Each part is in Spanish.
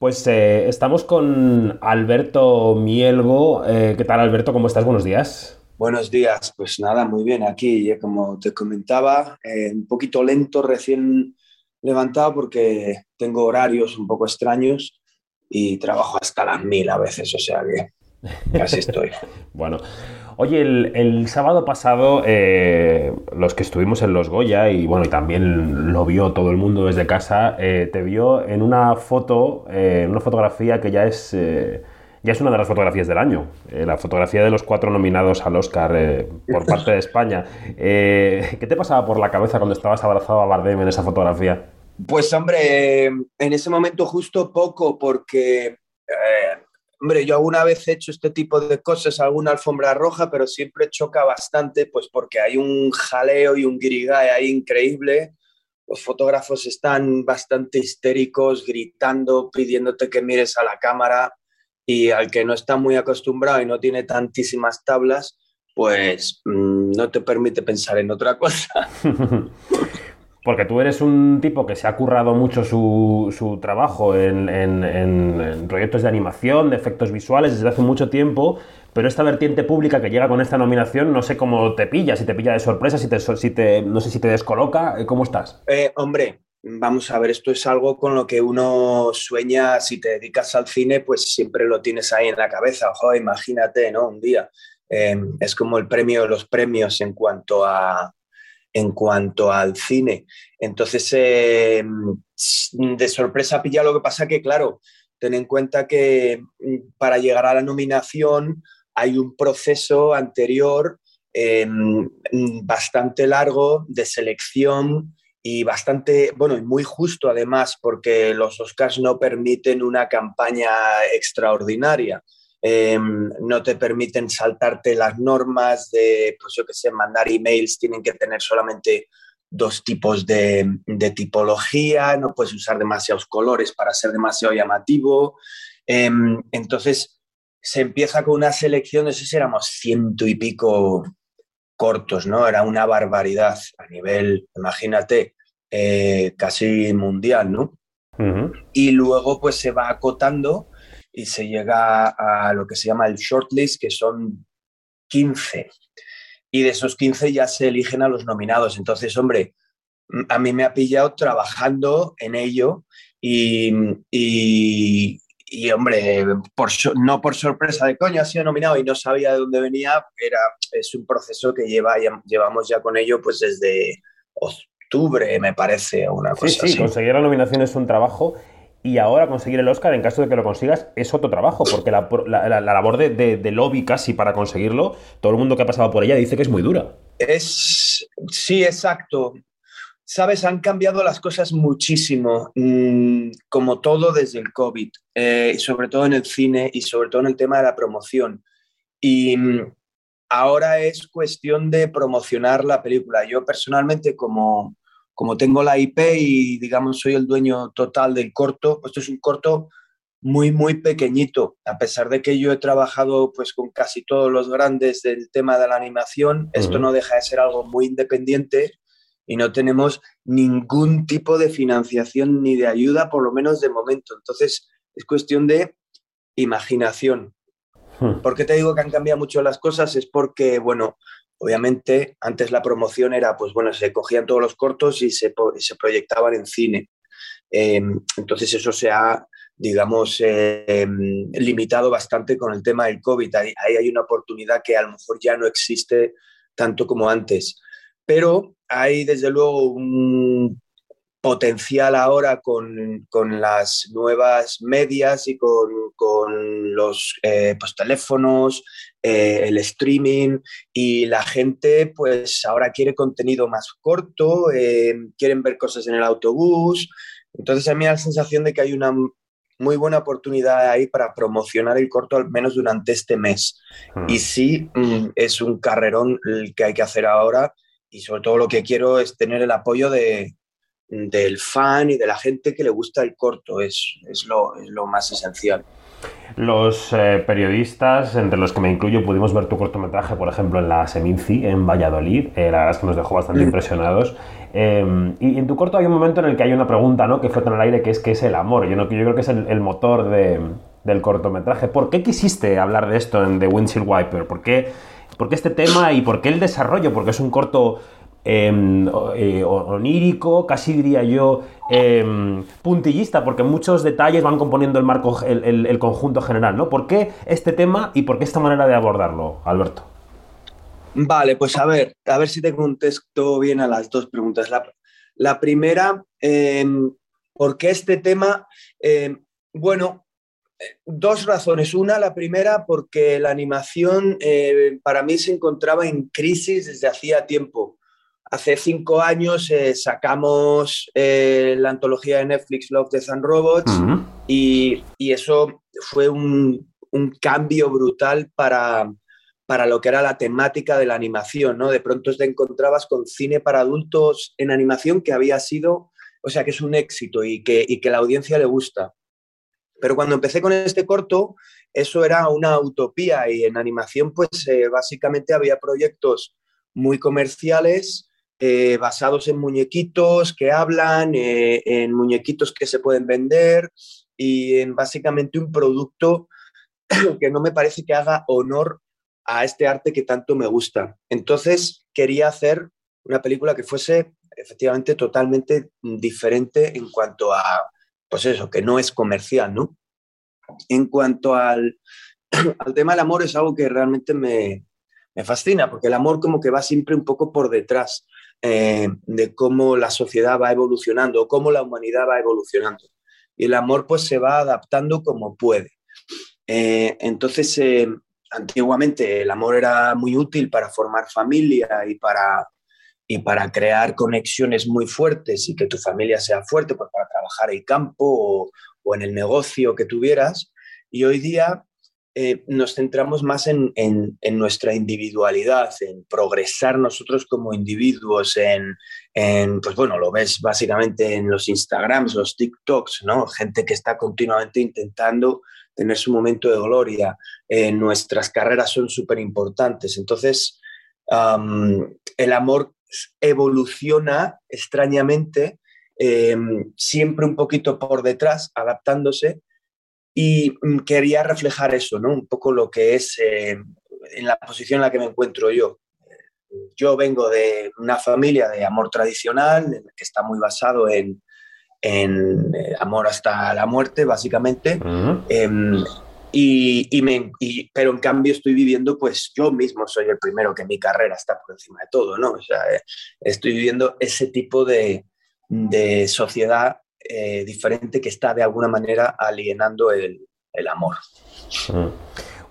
Pues eh, estamos con Alberto Mielgo. Eh, ¿Qué tal, Alberto? ¿Cómo estás? Buenos días. Buenos días. Pues nada, muy bien. Aquí, como te comentaba, eh, un poquito lento, recién levantado porque tengo horarios un poco extraños y trabajo hasta las mil a veces, o sea que así estoy. bueno, Oye, el, sábado pasado, eh, los que estuvimos en Los Goya, y bueno, y también lo vio todo el mundo desde casa, eh, te vio en una foto, eh, una fotografía que ya es, ya es una de las fotografías del año, la fotografía de los cuatro nominados al Oscar por parte de España. ¿Qué te pasaba por la cabeza cuando estabas abrazado a Bardem en esa fotografía? Pues hombre, en ese momento justo poco, porque Hombre, yo alguna vez he hecho este tipo de cosas, alguna alfombra roja, pero siempre choca bastante, pues porque hay un jaleo y un guirigay ahí increíble. Los fotógrafos están bastante histéricos, gritando, pidiéndote que mires a la cámara y al que no está muy acostumbrado y no tiene tantísimas tablas, pues mm, no te permite pensar en otra cosa. Porque tú eres un tipo que se ha currado mucho su, trabajo en, proyectos de animación, de efectos visuales desde hace mucho tiempo, pero esta vertiente pública que llega con esta nominación, no sé cómo te pilla, si te pilla de sorpresa, si te no sé si te descoloca, eh, ¿cómo estás? Eh, hombre, vamos a ver, esto es algo con lo que uno sueña, si te dedicas al cine, pues siempre lo tienes ahí en la cabeza, ojo, imagínate, ¿no? Un día. Eh, es como el premio de los premios en cuanto a, en cuanto al cine. Entonces, eh, de sorpresa pilla lo que pasa que, claro, ten en cuenta que mm, para llegar a la nominación hay un proceso anterior mm, bastante largo de selección y bastante, bueno, y muy justo además, porque los Oscars no permiten una campaña extraordinaria. Em, no te permiten saltarte las normas de, pues yo que sé, mandar emails, tienen que tener solamente dos tipos de, tipología, no puedes usar demasiados colores para ser demasiado llamativo. Em, entonces, se empieza con una selección, no sé si éramos ciento y pico cortos, ¿no? Era una barbaridad a nivel, imagínate, eh, casi mundial, ¿no? Y luego pues se va acotando y se llega a lo que se llama el shortlist, que son 15. Y de esos 15 ya se eligen a los nominados. Entonces, hombre, a mí me ha pillado trabajando en ello y, y, hombre, por, no por sorpresa de coño, ha sido nominado y no sabía de dónde venía, era, es un proceso que lleva, llevamos ya con ello pues desde octubre, me parece, una cosa sí, sí, conseguir la nominación es un trabajo y ahora conseguir el Oscar, en caso de que lo consigas, es otro trabajo, porque la, labor de, lobby casi para conseguirlo, todo el mundo que ha pasado por ella dice que es muy dura. Es, sí, exacto. Sabes, han cambiado las cosas muchísimo, mm, como todo desde el COVID, eh, sobre todo en el cine y sobre todo en el tema de la promoción. Y mm, ahora es cuestión de promocionar la película. Yo personalmente, como, como tengo la IP y digamos soy el dueño total del corto, esto es un corto muy, muy pequeñito, a pesar de que yo he trabajado pues con casi todos los grandes del tema de la animación, esto no deja de ser algo muy independiente y no tenemos ningún tipo de financiación ni de ayuda, por lo menos de momento. Entonces, es cuestión de imaginación. Hmm. ¿Por qué te digo que han cambiado mucho las cosas? Es porque, bueno, Obviamente, antes la promoción era, pues bueno, se cogían todos los cortos y se, se proyectaban en cine. Em, entonces eso se ha, digamos, em, limitado bastante con el tema del COVID. Ahí, ahí, hay una oportunidad que a lo mejor ya no existe tanto como antes. Pero hay desde luego un potencial ahora con, con las nuevas medias y con, con los eh, pues, teléfonos, eh, el streaming y la gente pues ahora quiere contenido más corto, eh, quieren ver cosas en el autobús. Entonces a mí me da la sensación de que hay una muy buena oportunidad ahí para promocionar el corto al menos durante este mes. Hmm. Y sí, mm, es un carrerón el que hay que hacer ahora y sobre todo lo que quiero es tener el apoyo de, del fan y de la gente que le gusta el corto, es, es, lo, más esencial. Los eh, periodistas, entre los que me incluyo, pudimos ver tu cortometraje, por ejemplo, en la Seminci, en Valladolid. Eh, la verdad es que nos dejó bastante mm. impresionados. Em, y en tu corto hay un momento en el que hay una pregunta, ¿no? Que flota en el aire, que es ¿qué es el amor? Yo, no, yo creo que es el, motor del cortometraje. ¿Por qué quisiste hablar de esto en The Windshield Wiper? ¿Por qué, ¿Por qué este tema y por qué el desarrollo? Porque es un corto eh, onírico, casi diría yo em, puntillista, porque muchos detalles van componiendo el marco, el, conjunto general, ¿no? ¿Por qué este tema y por qué esta manera de abordarlo, Alberto? Vale, pues a ver, a ver si te contesto bien a las dos preguntas. La, primera, em, ¿por qué este tema? bueno, dos razones. Una, la primera, porque la animación eh, para mí se encontraba en crisis desde hacía tiempo. Hace cinco años eh, sacamos eh, la antología de Netflix Love, Death and Robots y, eso fue un, cambio brutal para, para lo que era la temática de la animación, ¿no? De pronto te encontrabas con cine para adultos en animación que había sido, o sea, que es un éxito y que, y que la audiencia le gusta. Pero cuando empecé con este corto, eso era una utopía y en animación, pues eh, básicamente había proyectos muy comerciales eh, basados en muñequitos que hablan, eh, en muñequitos que se pueden vender y en básicamente un producto que no me parece que haga honor a este arte que tanto me gusta. Entonces quería hacer una película que fuese efectivamente totalmente diferente en cuanto a, pues eso, que no es comercial, ¿no? En cuanto al, al tema del amor es algo que realmente me, me fascina, porque el amor como que va siempre un poco por detrás. Eh, de cómo la sociedad va evolucionando, cómo la humanidad va evolucionando. Y el amor pues se va adaptando como puede. Eh, entonces, eh, antiguamente el amor era muy útil para formar familia y para, y para crear conexiones muy fuertes y que tu familia sea fuerte pues, para trabajar el campo o, o en el negocio que tuvieras. Y hoy día eh, nos centramos más en, nuestra individualidad, en progresar nosotros como individuos, en, pues bueno, lo ves básicamente en los Instagrams, los TikToks, ¿no? Gente que está continuamente intentando tener su momento de gloria. nuestras carreras son súper importantes. Entonces, el amor evoluciona extrañamente, em, siempre un poquito por detrás, adaptándose y mm, quería reflejar eso, ¿no? Un poco lo que es eh, en la posición en la que me encuentro yo. Yo vengo de una familia de amor tradicional, que está muy basado en, en eh, amor hasta la muerte, básicamente. Em, y, me, pero en cambio estoy viviendo, pues yo mismo soy el primero que mi carrera está por encima de todo, ¿no? O sea, eh, estoy viviendo ese tipo de, de sociedad eh, diferente que está de alguna manera alienando el, amor. Mm.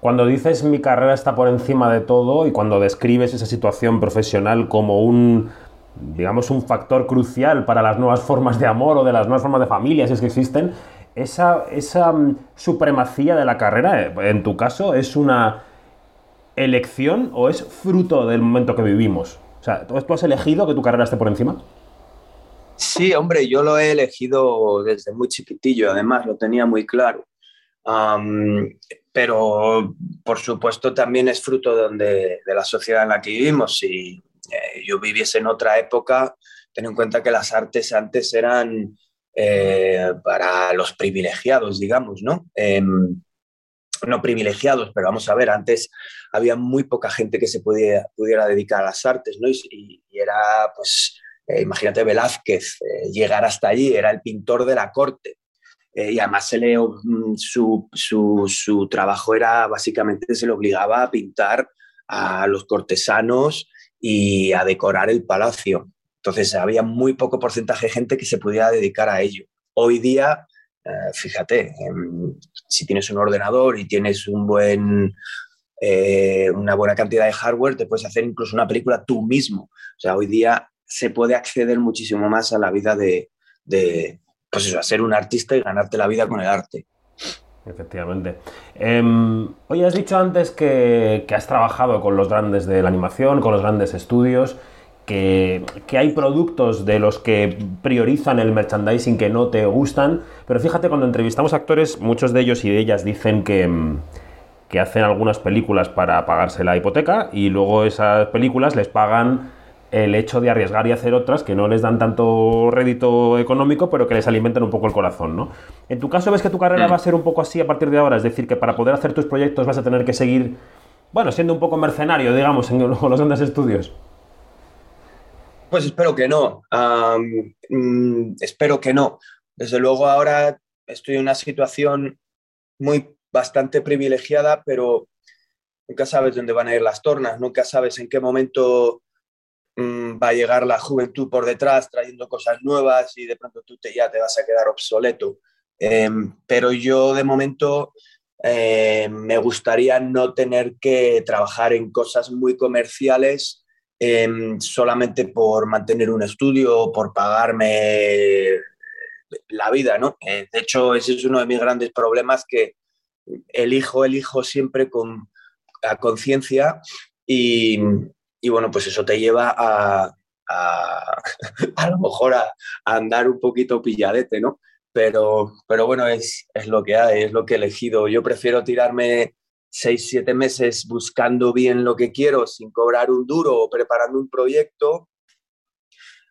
Cuando dices mi carrera está por encima de todo y cuando describes esa situación profesional como un, digamos, un factor crucial para las nuevas formas de amor o de las nuevas formas de familia, si es que existen, esa, esa mm, supremacía de la carrera, eh, en tu caso, es una elección o es fruto del momento que vivimos? O sea, ¿tú has elegido que tu carrera esté por encima? Sí, hombre, yo lo he elegido desde muy chiquitillo, además lo tenía muy claro. pero por supuesto también es fruto de, la sociedad en la que vivimos. Si eh, yo viviese en otra época, ten en cuenta que las artes antes eran eh, para los privilegiados, digamos, ¿no? Em, no privilegiados, pero vamos a ver, antes había muy poca gente que se pudiera, pudiera dedicar a las artes, ¿no? y era pues eh, imagínate Velázquez, eh, llegar hasta allí, era el pintor de la corte. Eh, y además mm, su, su, trabajo era básicamente se le obligaba a pintar a los cortesanos y a decorar el palacio. Entonces había muy poco porcentaje de gente que se pudiera dedicar a ello. Hoy día, fíjate, em, si tienes un ordenador y tienes un buen, una buena cantidad de hardware, te puedes hacer incluso una película tú mismo. O sea, hoy día se puede acceder muchísimo más a la vida de, pues eso, a ser un artista y ganarte la vida con el arte. Efectivamente. Eh, hoy has dicho antes que, has trabajado con los grandes de la animación, con los grandes estudios, que, hay productos de los que priorizan el merchandising que no te gustan, pero fíjate, cuando entrevistamos actores, muchos de ellos y de ellas dicen que hacen algunas películas para pagarse la hipoteca y luego esas películas les pagan el hecho de arriesgar y hacer otras que no les dan tanto rédito económico, pero que les alimentan un poco el corazón, ¿no? En tu caso, ¿ves que tu carrera mm. va a ser un poco así a partir de ahora? Es decir, que para poder hacer tus proyectos vas a tener que seguir, bueno, siendo un poco mercenario, digamos, en los grandes estudios. Pues espero que no. Mm, espero que no. Desde luego ahora estoy en una situación muy bastante privilegiada, pero nunca sabes dónde van a ir las tornas, nunca sabes en qué momento va a llegar la juventud por detrás trayendo cosas nuevas y de pronto tú te, ya te vas a quedar obsoleto. Em, pero yo de momento em, me gustaría no tener que trabajar en cosas muy comerciales em, solamente por mantener un estudio o por pagarme la vida, ¿no? Eh, de hecho, ese es uno de mis grandes problemas que elijo, elijo siempre con conciencia y, bueno, pues eso te lleva a, a, lo mejor a, andar un poquito pilladete, ¿no? Pero, pero bueno, es, es lo que hay, es lo que he elegido. Yo prefiero tirarme seis, siete meses buscando bien lo que quiero sin cobrar un duro o preparando un proyecto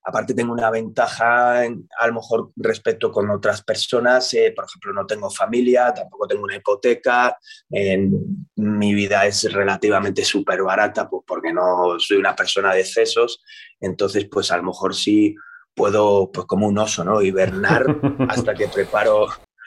Aparte tengo una ventaja a lo mejor respecto con otras personas, eh, por ejemplo, no tengo familia, tampoco tengo una hipoteca, mi vida es relativamente súper barata pues porque no soy una persona de excesos, entonces pues a lo mejor sí puedo, pues como un oso, ¿no? Hibernar hasta que preparo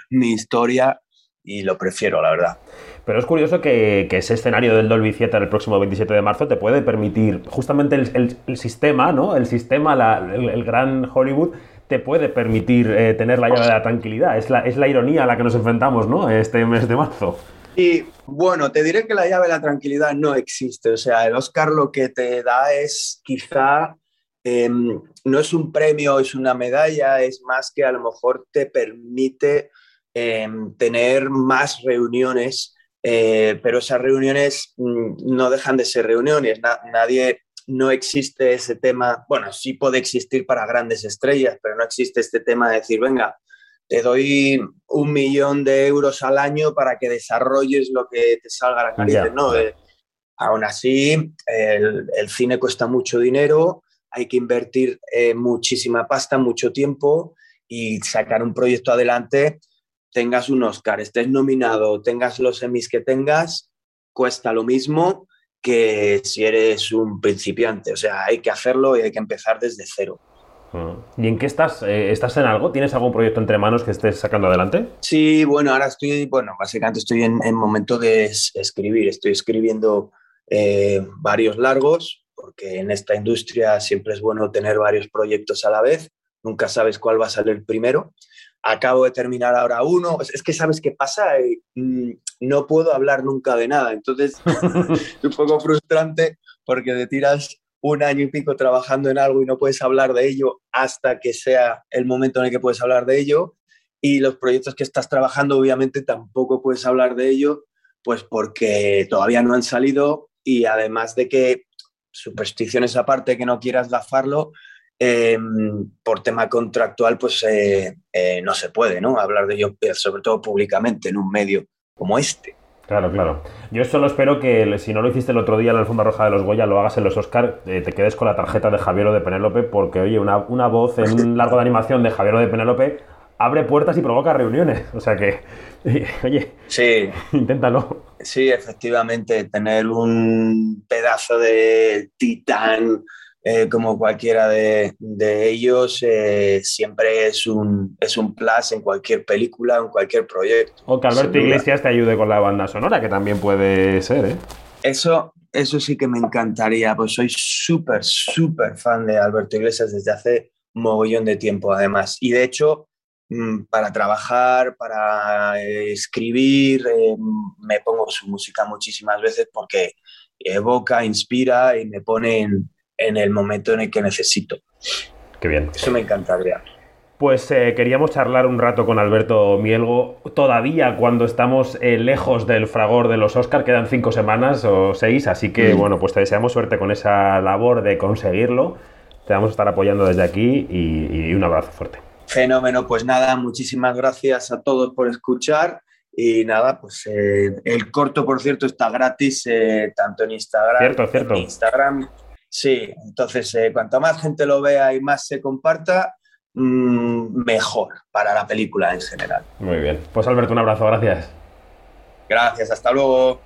mi historia y lo prefiero, la verdad. Pero es curioso que, ese escenario del Dolby Theater el próximo 27 de marzo te puede permitir, justamente el, sistema, ¿no? El sistema, el, gran Hollywood, te puede permitir eh, tener la llave de la tranquilidad. Es la, es la ironía a la que nos enfrentamos, ¿no? Este mes de marzo. Y bueno, te diré que la llave de la tranquilidad no existe. O sea, el Oscar lo que te da es quizá, em, no es un premio, es una medalla, es más que a lo mejor te permite em, tener más reuniones eh, pero esas reuniones mm, no dejan de ser reuniones. nadie, no existe ese tema, bueno, sí puede existir para grandes estrellas, pero no existe este tema de decir, venga, te doy un millón de euros al año para que desarrolles lo que te salga a la nariz. No, eh, aún así, el, cine cuesta mucho dinero, hay que invertir eh, muchísima pasta, mucho tiempo y sacar un proyecto adelante tengas un Oscar, estés nominado, tengas los semis que tengas, cuesta lo mismo que si eres un principiante. O sea, hay que hacerlo y hay que empezar desde cero. ¿Y en qué estás? Eh, ¿Estás en algo? ¿Tienes algún proyecto entre manos que estés sacando adelante? Sí, bueno, ahora estoy, bueno, básicamente estoy en, momento de escribir. Estoy escribiendo eh, varios largos, porque en esta industria siempre es bueno tener varios proyectos a la vez. Nunca sabes cuál va a salir primero acabo de terminar ahora uno, es que sabes qué pasa, mm, no puedo hablar nunca de nada, entonces es un poco frustrante porque te tiras un año y pico trabajando en algo y no puedes hablar de ello hasta que sea el momento en el que puedes hablar de ello. Y los proyectos que estás trabajando obviamente tampoco puedes hablar de ello pues porque todavía no han salido. Y además de que supersticiones aparte que no quieras gafarlo, Em, por tema contractual, pues eh, eh, no se puede, ¿no? Hablar de ello, eh, sobre todo públicamente, en un medio como este. Claro, claro. Yo solo espero que si no lo hiciste el otro día en la alfombra roja de los Goya, lo hagas en los Oscar, te quedes con la tarjeta de Javier o de Penélope, porque oye, una, una voz en un largo de animación de Javier o de Penélope abre puertas y provoca reuniones. O sea que, oye, sí. inténtalo. Sí, efectivamente, tener un pedazo de titán eh, como cualquiera de, ellos, eh, siempre es un, es un plus en cualquier película, en cualquier proyecto. O que Alberto Iglesias te ayude con la banda sonora, que también puede ser, ¿eh? Eso, eso sí que me encantaría, pues soy súper, súper fan de Alberto Iglesias desde hace mogollón de tiempo, además. Y de hecho, mm, para trabajar, para escribir, me pongo su música muchísimas veces porque evoca, inspira y me pone en en el momento en el que necesito. Qué bien. Eso me encantaría. Pues eh, queríamos charlar un rato con Alberto Mielgo. Todavía cuando estamos eh, lejos del fragor de los Oscar, quedan cinco semanas o seis, así que mm. bueno, pues te deseamos suerte con esa labor de conseguirlo. Te vamos a estar apoyando desde aquí y, un abrazo fuerte. Fenómeno, pues nada, muchísimas gracias a todos por escuchar. Y nada, pues eh, el corto, por cierto, está gratis tanto en Instagram, cierto, cierto. En Instagram Sí, entonces eh, cuanto más gente lo vea y más se comparta, mm, mejor para la película en general. Muy bien. Pues Alberto, un abrazo, gracias. Gracias, hasta luego.